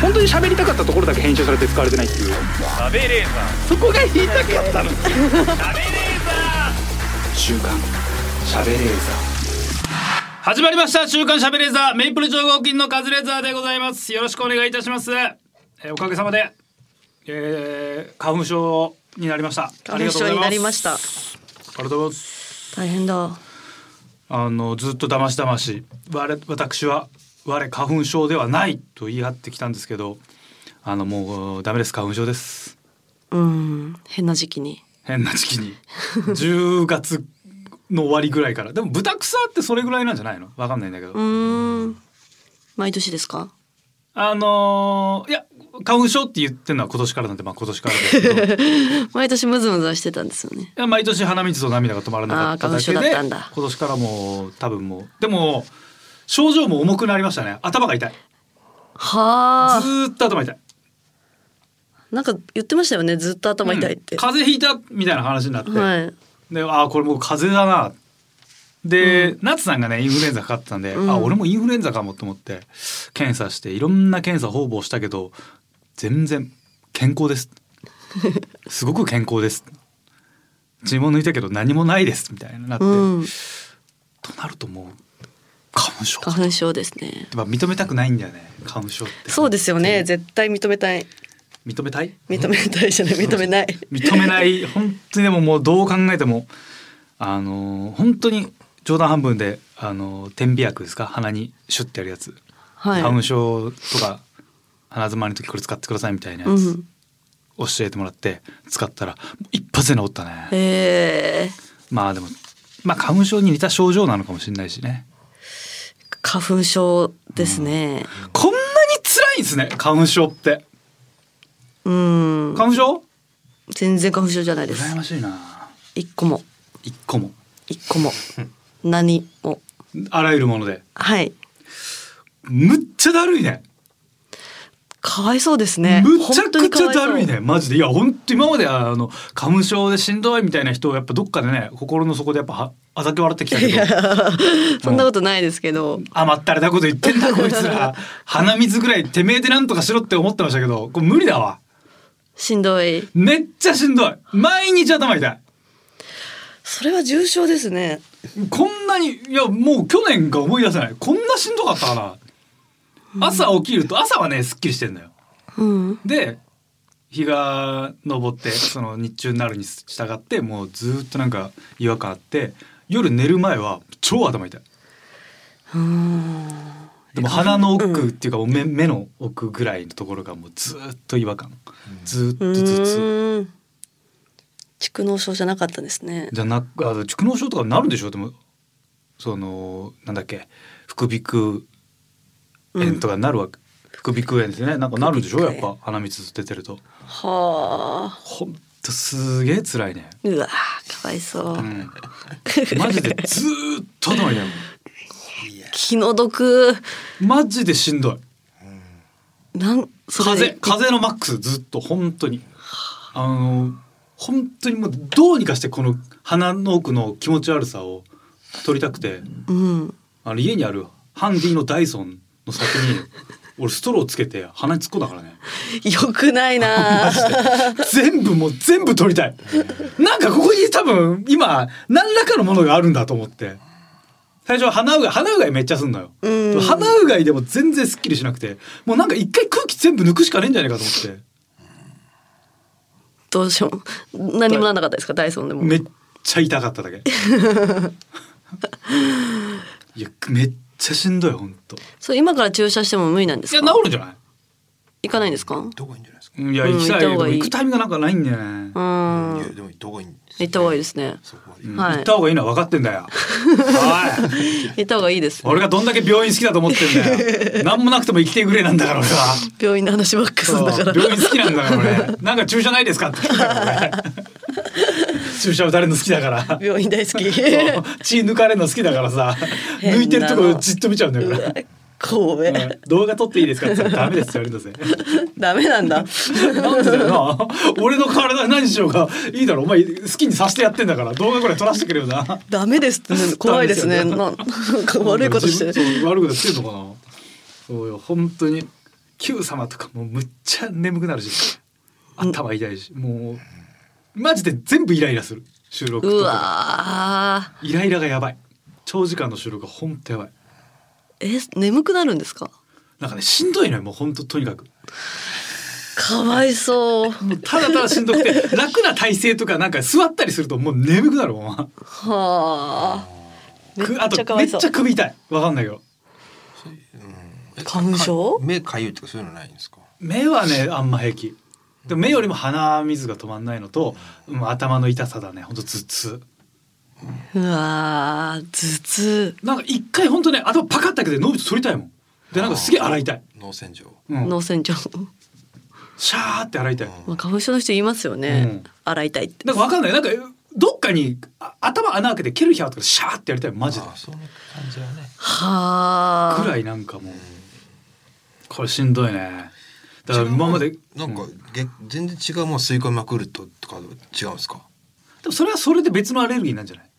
本当に喋りたかったところだけ編集されて使われてないっていう。食べレー。ザそこが言いたかったの。ー食べレー。ザ週刊喋れー始まりました。週刊しゃべレーザー。メイプル超合金のカズレーザーでございます。よろしくお願いいたします、えーおかげさまで、えー、花粉症になりました。花粉症になりました。ありがとうございます。大変だ。あのずっとだましだまし。我私は我花粉症ではないと言い張ってきたんですけどあのもうダメです。花粉症です。うん。変な時期に。変な時期に。10月の終わりぐらいから。でも豚草ってそれぐらいなんじゃないの？わかんないんだけど、うーん。毎年ですか？あのーいや花粉症って言ってるのは今年からなんでまあ今年からですけど。い 毎年ムズムズはしてたんですよね。や毎年鼻水と涙が止まらなかっただけで今年からもう多分もう。でも症状も重くなりましたね。頭が痛い。ずはあ。ーっと頭痛い。なんか言ってましたよねずっと頭痛いって、うん。風邪ひいたみたいな話になって、はい。であーこれもう風邪だな。で、夏さんがねインフルエンザかかってたんで、うん。あ俺もインフルエンザかもと思って検査していろんな検査方々したけど全然健康です。すごく健康です。血も抜いたけど何もないです。みたいになって、うん。となるともう花粉症花粉症ですね。やっぱ認めたくないんだよね花粉症って。そうですよね。絶対認めたい。認めたい？認めたいじゃない。認めない。認めない。本当にでももうどう考えてもあのー本当に冗談半分であのー点鼻薬ですか？鼻にシュッてやるやつ、はい。花粉症とか鼻詰まりの時これ使ってくださいみたいなやつ、うん教えてもらって使ったら一発で治ったね。えー、まあでもまあ花粉症に似た症状なのかもしれないしね花粉症ですね。こんなに辛いんですね花粉症って。うん。花粉症？全然花粉症じゃないです。羨ましいな。一個も。一個も。一個も。何も。あらゆるもので。はい。むっちゃだるいね。かわいそうですね。むちゃくちゃだるいね。マジで。いや本当今まであの花粉症でしんどいみたいな人をやっぱどっかでね心の底でやっぱはあざけ笑ってきたけど。そんなことないですけど、甘ったれたこと言ってんだ こいつら。鼻水ぐらいてめえでなんとかしろって思ってましたけどこれ無理だわ。しんどい。めっちゃしんどい。毎日頭痛い。それは重症ですね。こんなにいやもう去年が思い出せない。こんなしんどかったかな。朝起きると朝はねすっきりしてんだよ。うん。で日が昇ってその日中になるに従ってもうずっとなんか違和感あって夜寝る前は超頭痛い。でも鼻の奥っていうかもう目目の奥ぐらいのところがもうずっと違和感。ずっとう頭痛蓄膿症じゃなかったんですね。じゃなくあ蓄膿症とかなるんでしょでもそのなんだっけ。副鼻腔炎とかなるわけ、副鼻腔炎ですねなんかなるんでしょやっぱ鼻水出てると。はあ。ほんとすげえ辛いね。うわかわいそう、うん。マジでずーっと頭痛いもん。気の毒。マジでしんどい。なん風風のマックスずっと本当に。あの本当にもうどうにかしてこの鼻の奥の気持ち悪さを取りたくて。うん。あの家にあるハンディのダイソンの先に俺ストローつけて鼻に突っ込んだからね。よくないな。全部もう全部取りたい。なんかここに多分今何らかのものがあるんだと思って。最初は鼻うがい鼻うがいめっちゃすんのよ。うん。鼻うがいでも全然すっきりしなくて。もうなんか一回空気全部抜くしかねえんじゃないかと思って。どうしよう。何もなんなかったですか？ダイソンでも。めっちゃ痛かっただけ。いやめっちゃしんどい本当そう今から注射しても無理なんですいかや治るんじゃない？行かないんですか？行った方がいいんじゃない？ですか。いやうん行きたい。けど行くタイミングがなんかないんだよね、うん。いやでも行った方がいい。行った方がいいですね。行った方がいいのは分かってんだよ。行った方がいいです俺がどんだけ病院好きだと思ってんだよ。何もなくても生きてくれなんだから俺は。病院の話ばっかすんだから。病院好きなんだから俺。なんか注射ないですか 注射打たれるの好きだから。病院大好き。血抜かれるの好きだからさ。抜いてるとこじっと見ちゃうんだよから神戸、うん。動画撮っていいですか？ってダメです。って言われるんだぜダメなんだ。なんでだよ。な俺の体何しようがいいだろ。お前好きにさせてやってんだから。動画ぐらい撮らせてくれよな。ダメですって。ね怖いですね。ななんか悪いことして。悪いことしてんのかな。そうよ。本当に「Q 様」とかもうむっちゃ眠くなるし。頭痛いし。もうマジで全部イライラする。収録うとかわイライラがやばい。長時間の収録がほんとやばい。ーえ眠くなるんですか？なんかねしんどいのよもうほんととにかく。かわいそう。ただただしんどくて楽な体勢とかなんか座ったりするともう眠くなるもんはあ。めっくあちゃとめっちゃ首痛い。わかんないけどえ花粉症？か目かゆいとかそういうのないんですか？目はねあんま平気。でも目よりも鼻水が止まんないのと、もう頭の痛さだね。ほんと頭痛うわー頭痛。なんか一回ほんとね頭パカッだけで脳みそ取りたいもん。でなんかすげえ洗いたい、脳洗浄。うん、脳洗浄。シャーって洗いたい。まあ花粉症の人言いますよね、うん。洗いたいって。なんかわかんない。なんかどっかにあ頭穴開けてケルヒャーとかシャーってやりたいマジで。あその感じはね。はあぐらいなんかもう。これしんどいね。だから今までなんか、うん。げ全然違うもの吸い込みまくるととか違うんですか？でもそれはそれで別のアレルギーなんじゃない？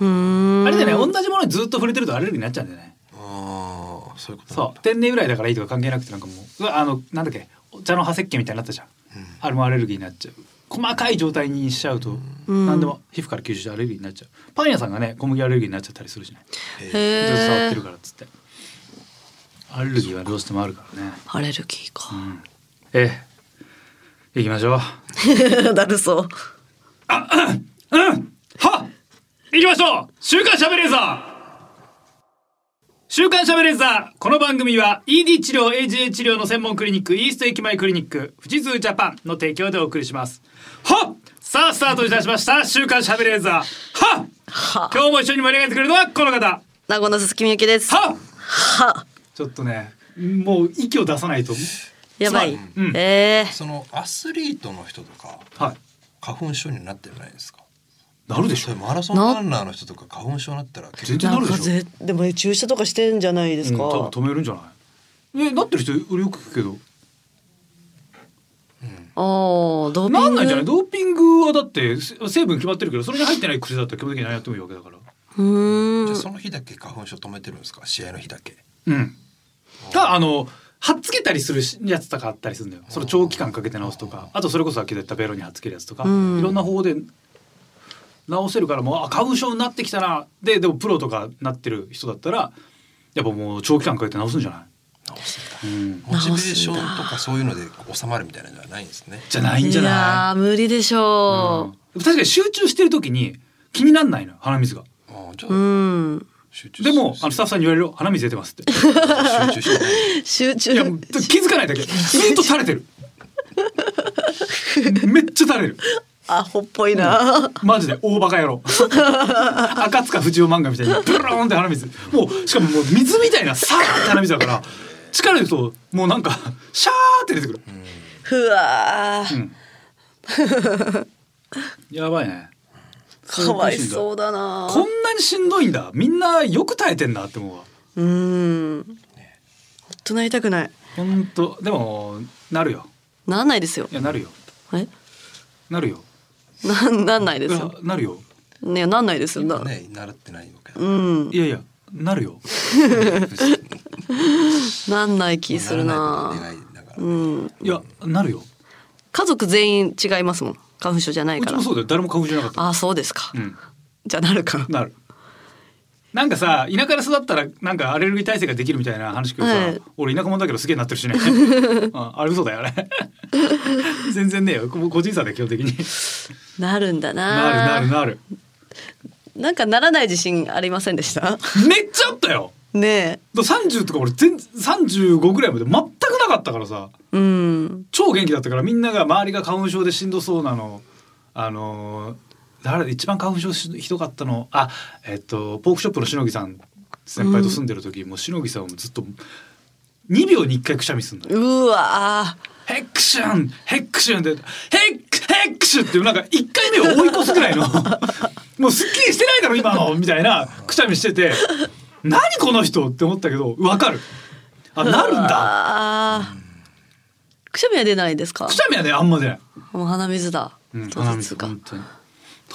あれだよね同じものにずっと触れてるとアレルギーになっちゃうんだよね。ああそういうことそう。天然由来だからいいとか関係なくてなんかもうあのなんだっけお茶の葉石鹸みたいになったじゃん。うん。あれもアレルギーになっちゃう。細かい状態にしちゃうとうん。何でも皮膚から吸収してアレルギーになっちゃう。パン屋さんがね小麦アレルギーになっちゃったりするしね。へえへずっと触ってえるからっつって。アレルギーはどうしてもあるからね。アレルギーか。うん。ええ行きましょう。だるそう。うんきましょう。週刊しゃべれーザー。週刊しゃべれーザー。この番組は ED 治療 AGA 治療の専門クリニックイースト駅前クリニック富士通ジャパンの提供でお送りします。はっ！さあスタートいたしました。週刊しゃべれーザー。はっ！は今日も一緒に盛り上げてくれるのはこの方。名古屋の鈴木みゆきです。はっ！はちょっとねもう息を出さないと。やばい、うん。えー、そのアスリートの人とかはい。花粉症になってないですかなるでしょ。マラソンランナーの人とか花粉症になったら結全然なるでしょ。んかぜでも注射とかしてんじゃないですか、うん多分止めるんじゃない？えなってる人俺よく聞くけど。ああドーピング。なんないんじゃない？ドーピングはだってせ成分決まってるけどそれに入ってない薬だったら基本的に何やってもいいわけだから。うーん。じゃあその日だけ花粉症止めてるんですか？試合の日だけ。うん。ただあのはっつけたりするやつとかあったりするんだよ。それ長期間かけて治すとか。あとそれこそさっき言ったベロにはっつけるやつとか。いうん。ろんな方法で治せるからもうあ花粉症になってきたな。ででもプロとかなってる人だったらやっぱもう長期間かけて治すんじゃない？治すうん。モチベーションとかそういうので収まるみたいなのじゃないんですね。じゃないんじゃいない？やー無理でしょう。ん。確かに集中してる時に気になんないのよ鼻水が。う、うああじゃあん。集中でもあのスタッフさんに言われるよ鼻水出てますって。集中してない。集中いや気づかないだけ。ずっと垂れてる。めっちゃ垂れるアホっぽいな、マジで大バカ野郎。赤塚不二夫漫画みたいにブローンって鼻水。もうしかももう水みたいなさーって鼻水だから力入れるともうなんかシャーって出てくる、ふわー、うん、やばいね。かわいそうだな。こんなにしんどいんだ。みんなよく耐えてんなって思うわ。うーん。ほんとなりたくない。ほんとでもなるよ。なんないですよ。いやなるよ。え？なるよ なんなんないですよ。なるよ。ねなんないですよ。ね習ってないわけだ。うん。いやいやなるよ。なんない気するな。うん。いやなるよ。家族全員違いますもん。花粉症じゃないうから。ちもそうだよ。誰も花粉じゃなかった。ああそうですか、うん。じゃあなるか。なるなんかさ田舎で育ったらなんかアレルギー耐性ができるみたいな話聞くとさ、はい。俺田舎者だけどすげえなってるしね。ああれ嘘だよあれ。全然ねえよ。こ個人差で基本的に。なるんだな。るななるなる。なんかならない自信ありませんでした？めっちゃあったよ。ねだ30とか俺全35ぐらいまで全くなかったからさ。えうん。超元気だったからみんなが周りが花粉症でしんどそうなのあのー誰一番花粉症しひどかったのあえっとポークショップのしのぎさん先輩と住んでる時、もうしのぎさんもずっと2秒に1回くしゃみすんのよ。うわヘックシュンヘックシュンでヘックヘックシュンっていうなんか1回目を追い越すぐらいのもうすっきりしてないだろ今のみたいなくしゃみしてて何この人って思ったけどわかる。あなるんだ。だくしゃみは出ないですか？くしゃみはねあんま出ない。もう鼻水だ、うん、当鼻水本当に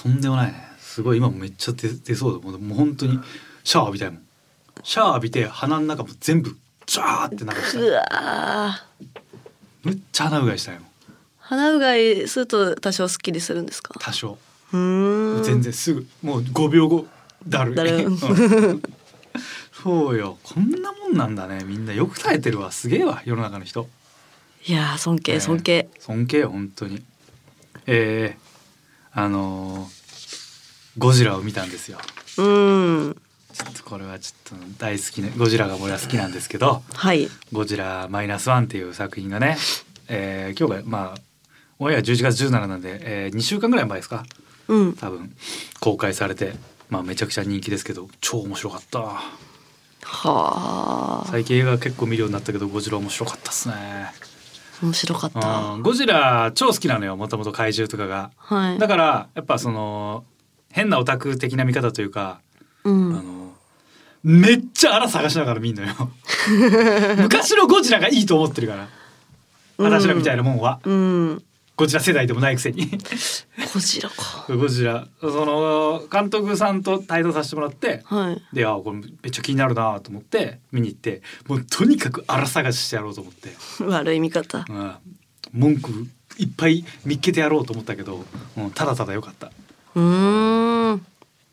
とんでもないね。すごい今もめっちゃ出出そうだ。もうもう本当にシャワー浴びたいもん。シャワー浴びて鼻の中も全部ジャーってなかったうわー。むっちゃ鼻うがいしたよ鼻うがいすると多少スッキリするんですか？多少。うーん。全然すぐ。もう5秒後だるだる。うん。そうよ。こんなもんなんだね。みんな。よく耐えてるわ。すげえわ。世の中の人。いやー尊敬ね尊敬、尊敬よ本当に。えー、あのーゴジラを見たんですよ。うん。ちょっとこれはちょっと大好きねゴジラが俺は好きなんですけどはい「ゴジラマイナスワンっていう作品がね、えー今日がまあオンエア11月17なんで、え2週間ぐらい前ですか？うん。多分。公開されてまあめちゃくちゃ人気ですけど超面白かった。はあ。最近映画結構見るようになったけどゴジラ面白かったっすね面白かった。うん。ゴジラ超好きなのよもともと怪獣とかが。はい。だからやっぱその変なオタク的な見方というか、あうん。のめっちゃ荒探しながら見んのよ。昔のゴジラがいいと思ってるから。私らみたいなもんは、うんゴジラ世代でもないくせに。ゴジラか。ゴジラ。その監督さんと対談させてもらってはい。であこれめっちゃ気になるなと思って見に行ってもうとにかく荒探ししてやろうと思って、悪い見方。うん、文句いっぱい見っけてやろうと思ったけど、うん、ただただ良かった。うーん。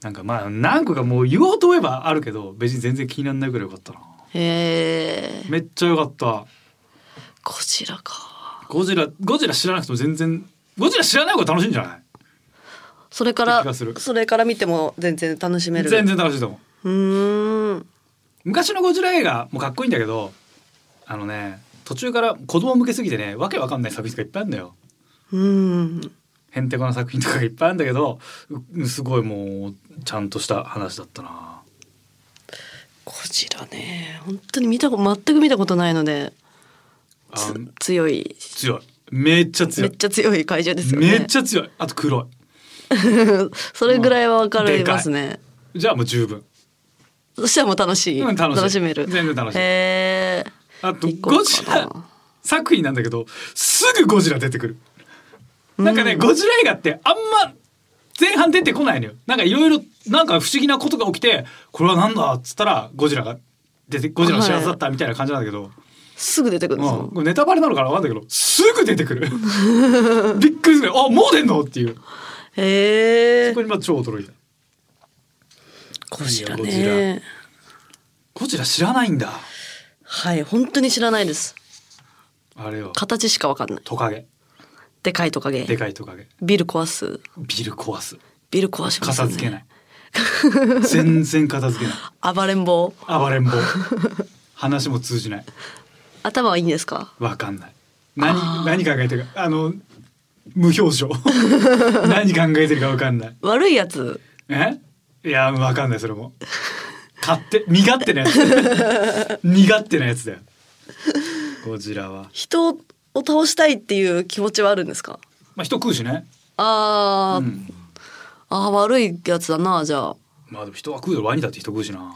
なんかまあ何個かもう言おうと思えばあるけど別に全然気にならないぐらい良かったな。へえめっちゃ良かった。ゴジラかゴジラゴジラ知らなくても全然ゴジラ知らない方が楽しいんじゃない？それからそれから見ても全然楽しめる。全然楽しいと思う。うーん。昔のゴジラ映画もかっこいいんだけどあのね途中から子供向けすぎてねわけわかんない作品とかいっぱいあるんだよ。うん。へんてこな作品とかがいっぱいあるんだけどうすごいもうちゃんとした話だったな。ゴジラね本当に見たこと全く見たことないので強い。強い。めっちゃ強い。めっちゃ強い怪獣ですよね。めっちゃ強い。あと黒い。それぐらいは分かりますね。じゃあもう十分。そしたらもう楽しい、うん楽しい。しめる。全然楽しい。へえあとゴジラ作品なんだけどすぐゴジラ出てくる。なんかね、うんゴジラ映画ってあんま前半出てこないのよ。なんかいろいろなんか不思議なことが起きてこれはなんだっつったらゴジラが出てゴジラの知らせだったみたいな感じなんだけど、すぐ出てくるんですよ。うんこれネタバレなのかなわかんないけどすぐ出てくる。びっくりする。あもう出んの？っていう。へえそこにまあ超驚いた。ゴジラね。ゴジラ。知らないんだ。はい本当に知らないです。あれよ。形しか分かんない。トカゲ。でかいトカゲ。でかいトカゲ。ビル壊す。ビル壊す。ビル壊しますよね。片付けない。全然片付けない。暴れん坊。暴れん坊。話も通じない頭はいいんですか？わかんない。何何考えてるか。あの無表情。何考えてるかわかんない。悪いやつ？え？いやわかんないそれも。勝手身勝手なやつ 身勝手なやつだよ。ゴジラは。人を倒したいっていう気持ちはあるんですか？まあ人食うしね。あー、うん。あー悪いやつだなじゃあ。まあでも人は食うよ。ワニだって人食うしな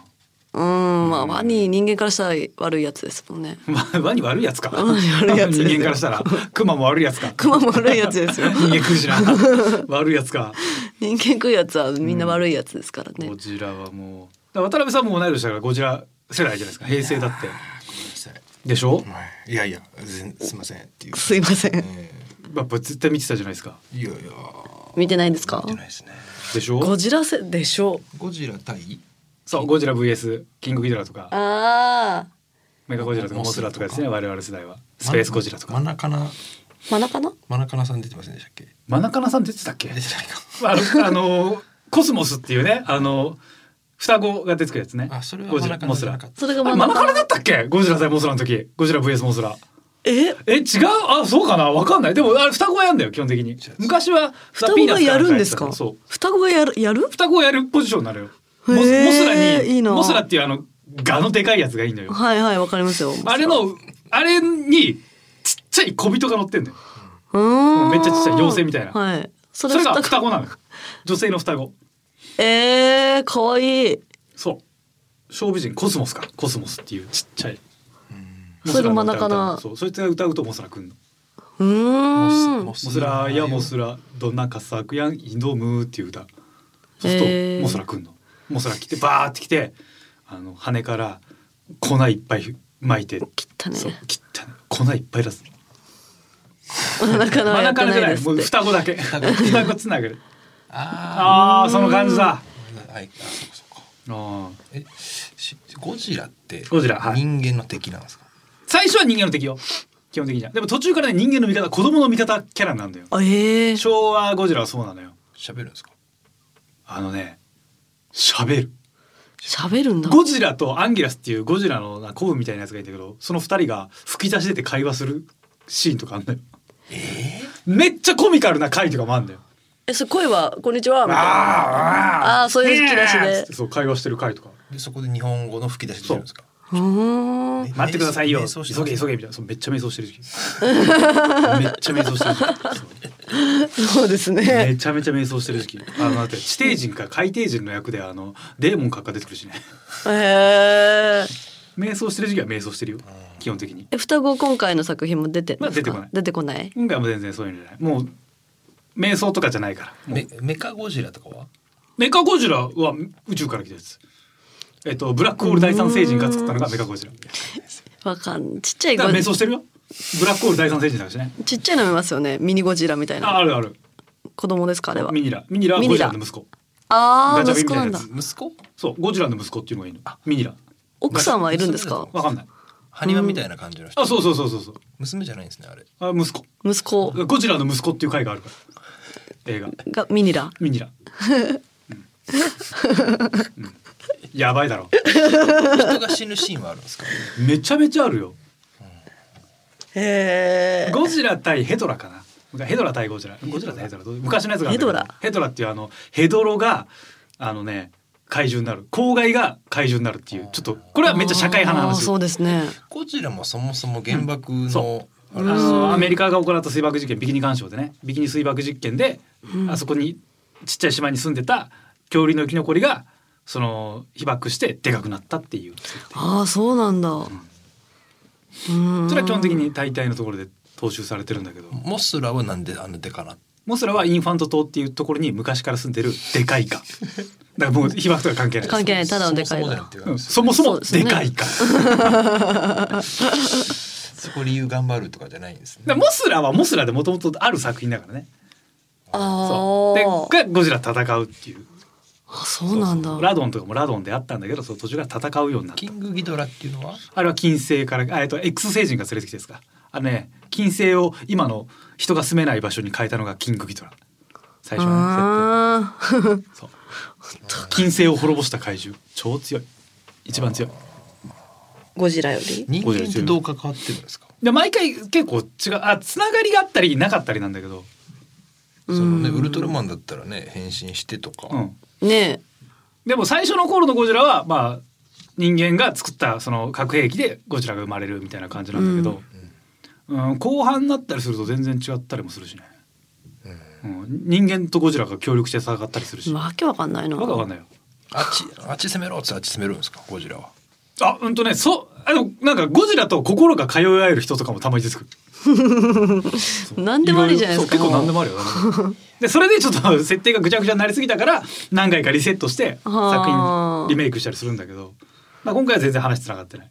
うんまあワニ人間からしたら悪いやつですもんね。ワワニ悪いやつか。ワニ悪いやつ人間からしたらクマも悪いやつか。クマも悪いやつですよ。人間食うしな。悪いやつか。人間食うやつはみんな悪いやつですからね、ゴジラはもう。渡辺さんも同い年だからゴジラ世代じゃないですか。平成だって。ごめんなさいでしょ？はいいやいや全すいません。っていう。すいません。えやっぱ絶対見てたじゃないですか。ーいやいや見てないですか？見てないですね。でしょ？ゴジラせでしょ？ゴジラ対？そうゴジラ VS. キングギドラとか。ああメガゴジラとかモスラとかですね我々世代は。スペースゴジラとマかナカナマナかなマナカナさん出てませんでしたっけ？マナカナさん出てたっけ？出てないか。あのあのコスモスっていうねあの双子が出てくるやつね。あそれはゴジマナカナじゃなかった。それがマナカナだったっけ？ゴジラ対モスラの時。ゴジラ VS モスラ。え？え違う？あそうかな？わかんない。でもあれ双子がやんだよ基本的に。昔は双子がやるんですか？そう。双子がやるやる？双子をやるポジションになるよモスラにいいな。モスラっていうあのガのでかいやつがいいんだよ。はいはいわかりますよ。あれのあれにちっちゃい小人が乗ってんだよ。めっちゃちっちゃい妖精みたいな。はい。そそれが双子なのよ。女性の双子。えー、かわいい。そう。小美人コスモスか。コスモスっていうちっちゃい。それがマナカナモスラの歌を歌。うそう。そいつが歌うとモスラくんの。うーん。モスラやモスラどんな佳作やん挑むっていう歌。そうするとモスラくんのモスラ来てバーって来てあの羽から粉いっぱい巻いて切ったね。そう切ったね。粉いっぱい出す。お腹の真んやって。な中じゃない。いもう双子だけ。双子つながる。あああその感じだ。あはいあそうかそうか。あー。えしゴジラってゴジラはい。人間の敵なんですか、最初は人間の敵よ。基本的には。でも途中からね人間の味方子供の味方キャラになるんだよ。あええ昭和ゴジラはそうなのよ。喋るんですか？あのね喋る。喋るんだ。ゴジラとアンギラスっていうゴジラのな古文みたいなやつがいたけどその二人が吹き出し出て会話するシーンとかあんだよ。めっちゃコミカルな回とかもあんだよ。えそれ声はこんにちはみたいな。ああーそういう吹き出しで。そう会話してる回とか。でそこで日本語の吹き出し出るんですか？待ってくださいよ。瞑急げ急げみたいな。そうめっちゃ瞑想してる時期。めっちゃ瞑想してる時期。そう。ですめねちゃめちゃ瞑想してる時期。あのだって地底人か海底人の役であのデーモン閣下出てくるしね。へえ瞑想してる時期は瞑想してるよ。基本的に。え双子今回の作品も出てるんですか？まあ出出てこない？今回はもう全然そういうのじゃない。もう瞑想とかじゃないから。メメカゴジラとかは？メカゴジラは宇宙から来たやつえっとブラックホール第三星人が作ったのがメカゴジラ。わかんちっちゃいだからゴ瞑想してるよ。ブラックホール第三星人だしね。ちっちゃいの見ますよね。ミニゴジラみたいあな。あるある。子供ですかあれは。ミニラ。ミニラはゴジラの息子。ああ息子なんだみたいな息子そうゴジラの息子っていうのがいいの。ミニラ。奥さんはいるんですか？わかんない。ハニワみたいな感じの人。あそうそうそうそうそう。娘じゃないんですねあれ。あ息子。息子。ゴジラの息子っていう回があるから。映画。がミニラ。ミニラ、うん。うんやばいだろ。人が死ぬシーンはあるんですか？めちゃめちゃあるよ。へえゴジラ対ヘドラかな。ヘドラ対ゴジラ。ゴジラ対ヘドラ。昔のやつがヘドラ。ヘドラっていうあのヘドロがあのね怪獣になる。公害が怪獣になるっていう。ちょっとこれはめっちゃ社会派な話。そうですね。ゴジラもそもそも原爆の、そああのアメリカが行った水爆実験ビキニ干渉でね。ビキニ水爆実験で、あそこにちっちゃい島に住んでた恐竜の生き残りがその被爆してでかくなったっていう。ああそうなんだ。うん。それは基本的に大体のところで踏襲されてるんだけど。モスラはなんであんなでかなモスラはインファント島っていうところに昔から住んでるでかいか。だからもう被爆とか関係ない。関係ない。ただのでかいわそもそもでかいか。そこ理由頑張るとかじゃないんですね。だからモスラはモスラでもともとある作品だからね。あそう。でがゴジラ戦うっていうあそうなんだ。ラドンとかもラドンであったんだけどその途中から戦うようになった。キングギドラっていうのは？あれは金星からあえっと X 星人が連れてきてですか？あのね金星を今の人が住めない場所に変えたのがキングギドラ。最初の設定。そう。金星を滅ぼした怪獣。超強い。一番強い。ゴジラより？人間ってどう関わってるんですか？で毎回結構違う。あつながりがあったりなかったりなんだけどそのねウルトラマンだったらね変身してとか、うん。ね。でも最初の頃のゴジラはまあ人間が作ったその核兵器でゴジラが生まれるみたいな感じなんだけど、うん。後半になったりすると全然違ったりもするしね、うん。人間とゴジラが協力して戦ったりするし、わわけわかんないな。けわかんないよ。あっちあっち攻めろっつってあっち攻めるんですかゴジラはあうんとねそうあのなんかゴジラと心が通い合える人とかもたまに出てくる。何でもありじゃないですか。結構何でもあるよ何 でそれでちょっと設定がぐちゃぐちゃになりすぎたから何回かリセットして作はあ。品リメイクしたりするんだけど、まあ、今回は全然話つながってない。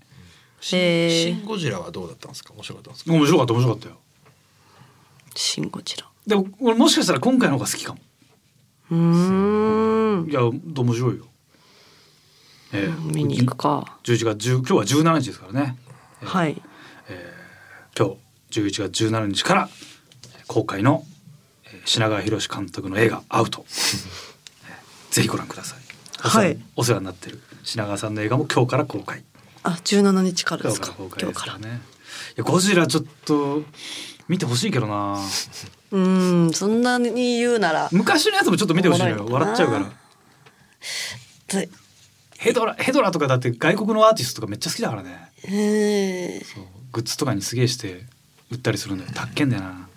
シンへーシンゴジラはどうだったんですか？面白かったんですか？面白かった面白かったよ。シンゴジラ。でも俺もしかしたら今回の方が好きかも。うーん。いや面白いよ、えー見に行くか。11月10今日は17日ですからね。はい。今日11月17日から公開のえー品川博監督の映画「アウト」えーぜひご覧ください。はい。お世話になってる品川さんの映画も今日から公開。あ17日からで今すか今日から。ねいやゴジラちょっと見てほしいけどな。うーんそんなに言うなら。昔のやつもちょっと見てほしいのよ。笑っちゃうから。ぜヘドラヘドラとかだって外国のアーティストとかめっちゃ好きだからね。えー。そう。グッズとかにすげえして売ったりするんだよ。たっけんだよな。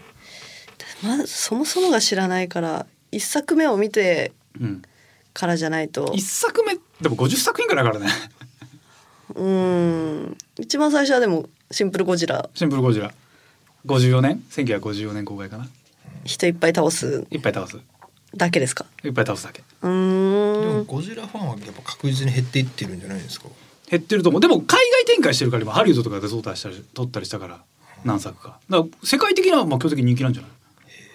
まずそもそもが知らないから一作目を見てうん。からじゃないと。一作目でも50作品くらいだからね。うーん。一番最初はでもシンプルゴジラ。シンプルゴジラ。54年？1954年公開かな。人いっぱい倒す。いっぱい倒すだけですか？いっぱい倒すだけ。うでもーんゴジラファンはやっぱ確実に減っていってるんじゃないですか？減ってると思う。でも海外展開してるから今ハリウッドとかで撮ったりしたり撮ったりしたから何作か。だから世界的にはまあ基本的に人気なんじゃない？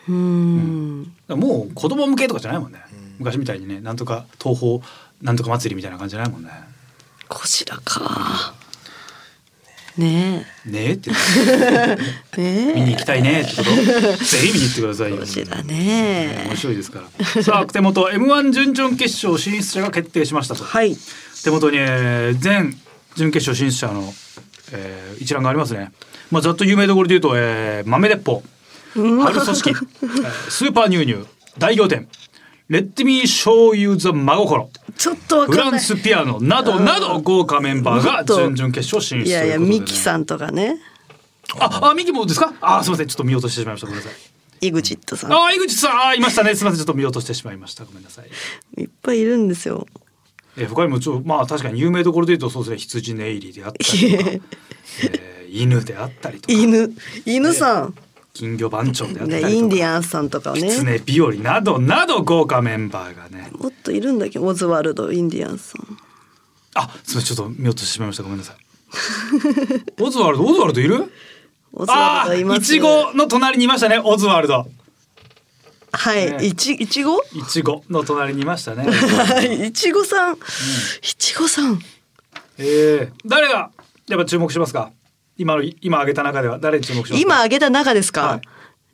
うん。だからもう子供向けとかじゃないもんね、昔みたいにねなんとか東宝なんとか祭りみたいな感じじゃないもんね。ゴジラかねねえ。って。え ねえ。見に行きたいねってこと。ぜひ見に行ってくださいよ。ね。面白いですから。さあ手元 M1 準々決勝進出者が決定しましたと。はい。手元にえー全準決勝進出者の、えー一覧がありますね。まあざっと有名どころで言うと、えー豆鉄砲。春組織、えースーパーニューニュー。大仰天レッドミーショーユーザ真心。ちょっとわフランかんない。スピアノなどなど豪華メンバーが準々決勝進出いやいやミキさんとかね。ああミキもですか？あすみません。ちょっと見落としてしまいました。ごめんなさい。EXIT さん。あ井口さん。あいましたね。すみません。ちょっと見落としてしまいました。ごめんなさい。いっぱいいるんですよ。えー他にもちょまあ確かに有名どころで言うとそうですね。羊ネイリであったりとか、えー犬であったりとか。犬。犬さん金魚番長であったりねとかインディアンスさんとかね。狐日和などなど豪華メンバーがねもっといるんだけ？どオズワルドインディアンスさん。あすみませんちょっと見落としてしまいました。ごめんなさい。オズワルドオズワルドいる？オズワあルドいます。いちごの隣にいましたねオズワルド。はい、ね。いちいちご？いちごの隣にいましたねいちごさん、いちごさん。えー、誰がやっぱ注目しますか？今の今挙げた中では誰に注目しますか？今挙げた中ですか、はい。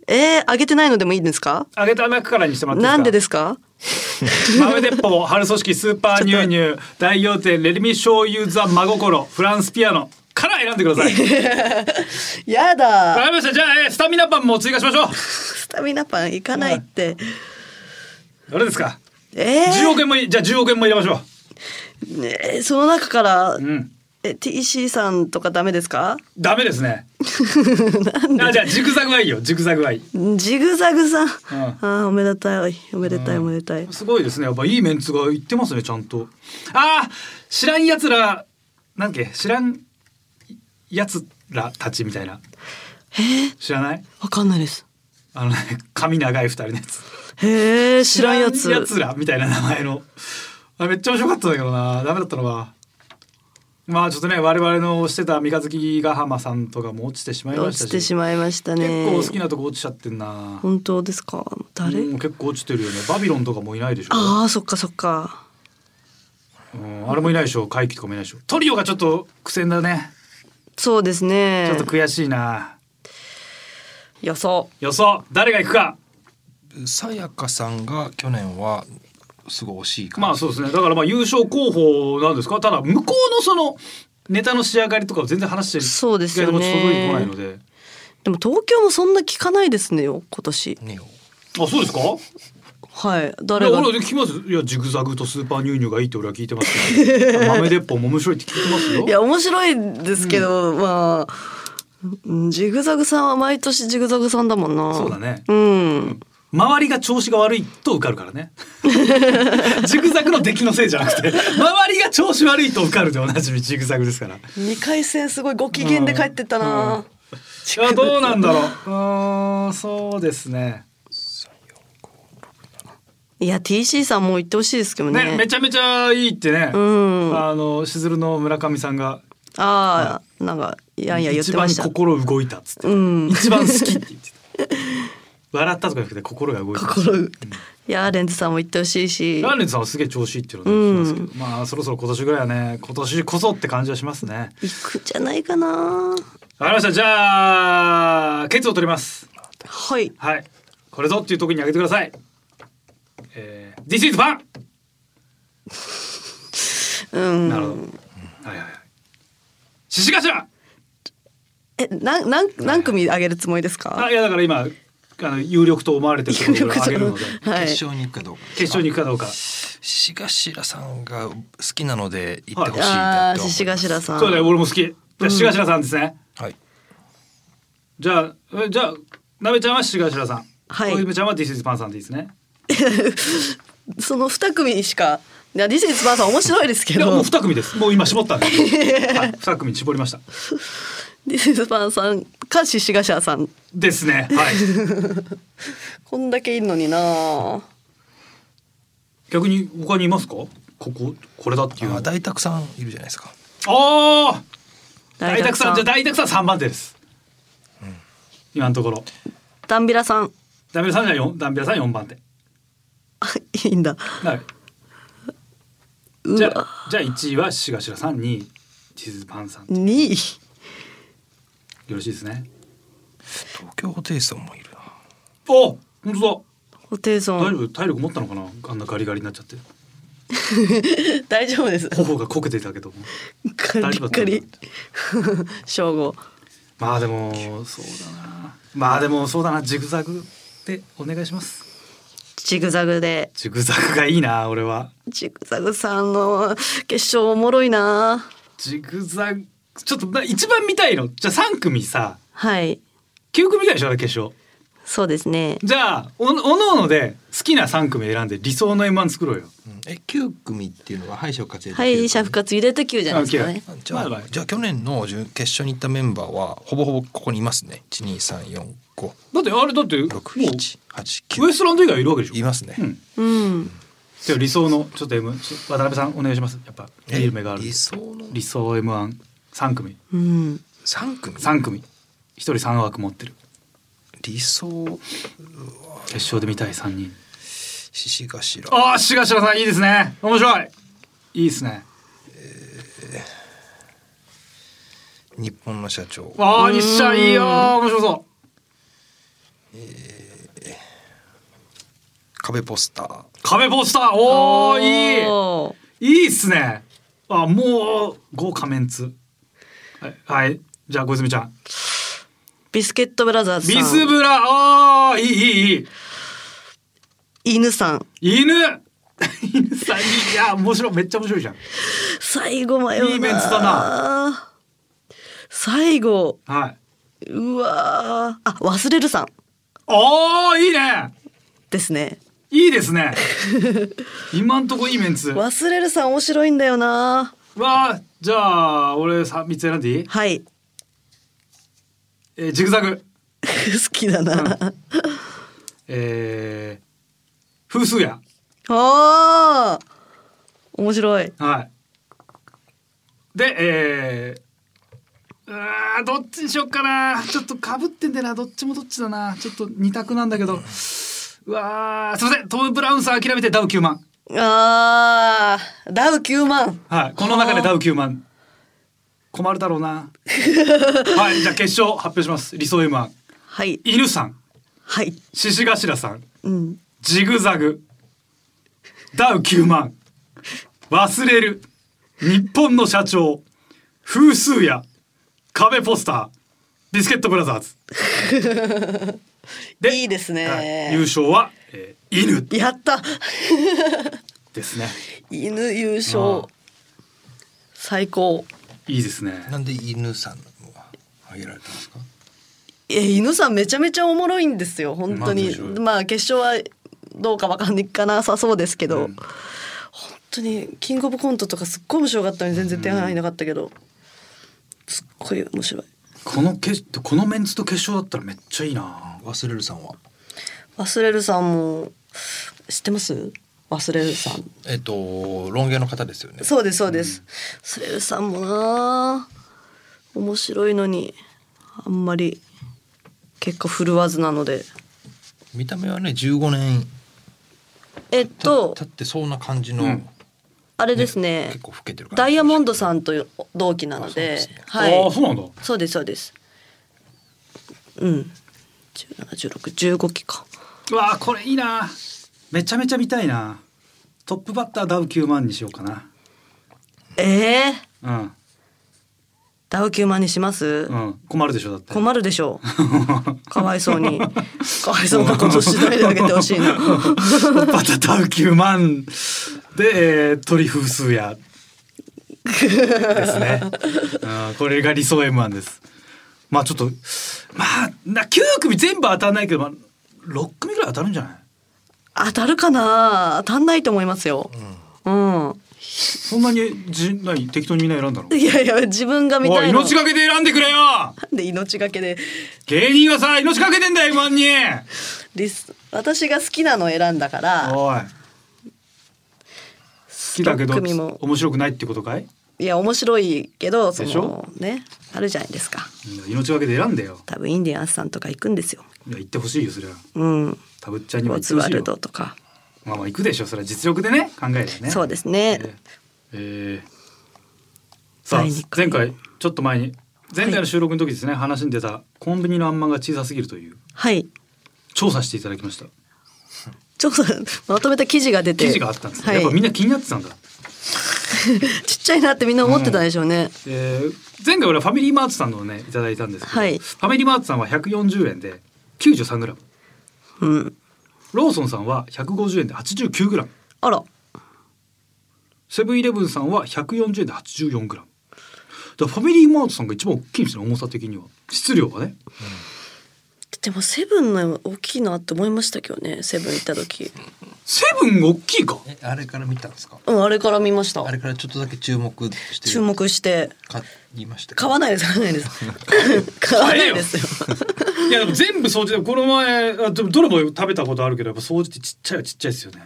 えー、挙げてないのでもいいんですか？挙げた中からにしてもらっていいなんでですすか？豆鉄砲 春組織スーパーニューニュー大仰天レデミショーユーザ真心フランスピアノから選んでください。やわだかりました。じゃあ、えースタミナパンも追加しましょう。スタミナパンいかないって、どれですか？え10億円もいじゃあ10億円も入れましょーねその中から、ううんえ TC さんとかダメですか？ダメですね。あじゃあジグザグはいいよ。ジグザグはいい。ジグザグさん、ん。あーおめでたい。おめでたいおめでたい、すごいですね。やっぱいいメンツが言ってますねちゃんと。あー知らんやつらなんけ？知らんやつらたちみたいな。え？ー、知らない？わかんないです。あのね髪長い二人のやつ。へえ知らんやつ。やつらみたいな名前の。あめっちゃ面白かったんだけどな。ダメだったのはまあちょっとね我々のしてた三日月ヶ浜さんとかも落ちてしまいましたし。落ちてしまいましたね。結構好きなとこ落ちちゃってんな。本当ですか？誰、うん結構落ちてるよね。バビロンとかもいないでしょ。ああそっかそっか。うん、あれもいないでしょ。怪奇とかもいないでしょ。トリオがちょっと苦戦だね。そうですね。ちょっと悔しいな。予想。予想。誰が行くか。さやかさんが去年はすごい惜しいかまあそうですね。だからまあ優勝候補なんですか？ただ向こうのそのネタの仕上がりとかを全然話してるそうですよね。意外と届いてこないので。でも東京もそんな聞かないですねよ今年。ねあそうですか？はい。いや誰が俺聞きます？いやジグザグとスーパーニューニューがいいって俺は聞いてますけど。豆鉄砲も面白いって聞いてますよ？いや面白いですけど、まあうんジグザグさんは毎年ジグザグさんだもんな。そうだね。うん周りが調子が悪いと受かるからね。ジグザグの出来のせいじゃなくて周りが調子悪いと受かるでおなじみジグザグですから。二回戦すごいご機嫌で帰ってったな、いやどうなんだろう。うーんそうですね。いや TC さんも言ってほしいですけどね。ねめちゃめちゃいいってね、うん。ああのしずるの村上さんが。あーなんかいやいや言っ一番てました。心動いたっつって、うん。一番好きって言ってた 笑ったとかじゃなくて心が動いた心いやレンズさんも言ってほしいし。ラーレンズさんはすげえ調子いいっていうのは聞きますけど、まあそろそろ今年ぐらいはね今年こそって感じはしますね。行くんじゃないかな。わかりました。じゃあケツを取ります。はい。はい。これぞっていう時にあげてください。えー、This is fun! うん。なるほど、はいはいはい。獅子頭!えなんなん何組あげるつもりですか？あいやだから今あの有力と思われてるところを上げるので はい。決勝に行くかどうか決勝に行くかどうか獅子頭さんが好きなので行ってほしいさん。そうだよ俺も好き。じゃあ獅子頭さんですね、はい。じゃあえじゃあなべちゃんは獅子頭さん。はい。ちゃんは This is パンさんでいいですね。その二組しかいやディスイズバーさん面白いですけど。いやもう二組です。もう今絞ったんで、はい、二組に絞りましたディスイズバーさんか獅子頭さん。ですね。はい。こんだけいるのにな。逆に他にいますか？こここれだっていう。大沢さんいるじゃないですか。おお大大沢沢さん。じゃあ大沢さん三番手です、今のところ。ダンビラさん。ダンビラさんじゃ四ダンビラさん四番手いいんだ。はい。うじゃじゃあ一位はしがしらさん二位チーズパンさん。よ2位ろしいですね。東京ホテイソンもいるな。お本当ホテイソン。だ大丈夫？体力持ったのかな？あんなガリガリになっちゃって。大丈夫です。頬がこけてたけども。ガリガリ。正午 まあでもそうだな。まあでもそうだな。ジグザグでお願いします。ジグザグで。ジグザグがいいな俺は。ジグザグさんの決勝おもろいな。ジグザグちょっとな一番見たいの。じゃあ3組さ。はい。9組ぐらいでしょ決勝。そうですね。じゃあおおのおので好きな3組選んで理想の M1 作ろうよ。うん。え九組っていうのは敗者復活で敗者復活入れて9じゃないですかね。あじゃあ、まあまあ。じゃあ去年の準決勝に行ったメンバーはほぼほぼここにいますね。一二三四五。だってあれだってもう六七八九。ウエストランド以外いるわけでしょ。いますね。うん。うん。じゃあ理想のちょっと M 渡辺さんお願いします。やっぱ見る目がある。理想の？理想 M13 組。うん三組？3組。一人3枠持ってる。理想？決勝で見たい3人。獅子頭。ああしがしらさんいいですね。面白い。いいですね。日本の社長。ああ日社いいよ面白そ壁ポスター。う壁ポスター。おおいい。いいっすね。あもう豪華メンツはい、はい、じゃあ小泉ちゃん。ビスケットブラザーズさん。ビスブラああいいいいいい。犬さん。犬。犬さんいや面白いめっちゃ面白いじゃん。最後迷うないいメンツだな。最後。はい。うわー。あ忘れるさん。おーいいね。ですね。いいですね。今んとこいいメンツ。わ忘れるさん面白いんだよなあじゃあ俺さ三つ選んでいい、はい。えー、ジグザグ。好きだな、えー、風数やあー！面白い。はい。でえー、うわーどっちにしよっかな。ちょっとかぶってんだよな。どっちもどっちだな。ちょっと二択なんだけど。うわーすいません。トム・ブラウンさん諦めてダウ9万あーダウ9万。はいこの中でダウ9万。困るだろうな。はいじゃあ決勝発表します。理想 M1 はい。犬さん。はい。獅子頭さん。うん。ジグザグ。ダウ9万。忘れる。日本の社長。風数や壁ポスター。ビスケットブラザーズ。でいいですね。はい優勝は、えー犬。やった。ですね。犬優あ勝ー最高。いいですね。なんで犬さんは挙げられたんですか？え犬さんめちゃめちゃおもろいんですよ。本当に。まあまあ決勝はどうかわかんないかな。さそうですけど、うん。本当にキングオブコントとかすっごい面白かったのに全然手配なかったけど、すっごい面白い。このけこのメンツと決勝だったらめっちゃいいな。忘れるさんは？忘れるさんも知ってます？忘れるさん。えっとロン毛の方ですよね。そうですそうです、忘れるさんもな面白いのにあんまり結果振るわずなので。見た目はね15年えっと経ってそうな感じの、うん。あれですね。結構老けてる感じダイヤモンドさんと同期なのであそうではい。ああそうなんだ。そうですそうです。うん。171615期かうわあこれいいな。めちゃめちゃ見たいな。トップバッターダウ9万にしようかな。えー、うん。ダウ9万にします、うん。困るでしょだって。困るでしょ。う かわいそうに。かわいそうなことしないであげてほしいな。バタタウ9万で、えー、鳥風数や。ですね、うん、これが理想 M1 です。まあちょっとまあな9組全部当たらないけど、まあ、6組ぐらい当たるんじゃない？当たるかな？当たんないと思いますよ。うん、そんなにじ何適当にみんな選んだの？いやいや自分が見たいの。命がけで選んでくれよ！で命がけで。芸人はさ命かけてんだよ M1 に。リス私が好きなのを選んだから。おい。好きだけど6組も。面白くないってことかい？いいや面白いけどそのねあるじゃないですか。命がけで選んでよ。多分インディアンスさんとか行くんですよいや言ってほしいよそれはうん。タブッチャーにはオズワルドとか、まあまあ行くでしょそれは実力でね考えればね。そうですね、えーえー。さあ前回ちょっと前に前回の収録の時ですね、話に出たコンビニのあんまんが小さすぎるという。はい。調査していただきました。調査まとめた記事が出て。記事があったんですね、はい、やっぱみんな気になってたんだ、ちっちゃいなってみんな思ってたでしょうね、えー前回俺はファミリーマートさんのをねいただいたんですけど、はい。ファミリーマートさんは140円で 93g うん。ローソンさんは150円で 89g あら。セブンイレブンさんは140円で 84g だからファミリーマートさんが一番大きいんですね重さ的には。質量がねでもセブンの大きいなって思いましたけどねセブン行った時。セブン大きいか？えあれから見たんですか？うんあれから見ました。あれからちょっとだけ注目して。注目して。買いました買わないです買わないです。買わないです よ。いやでも全部掃除でこの前あでもどれも食べたことあるけどやっぱ掃除ってちっちゃいはちっちゃいですよね。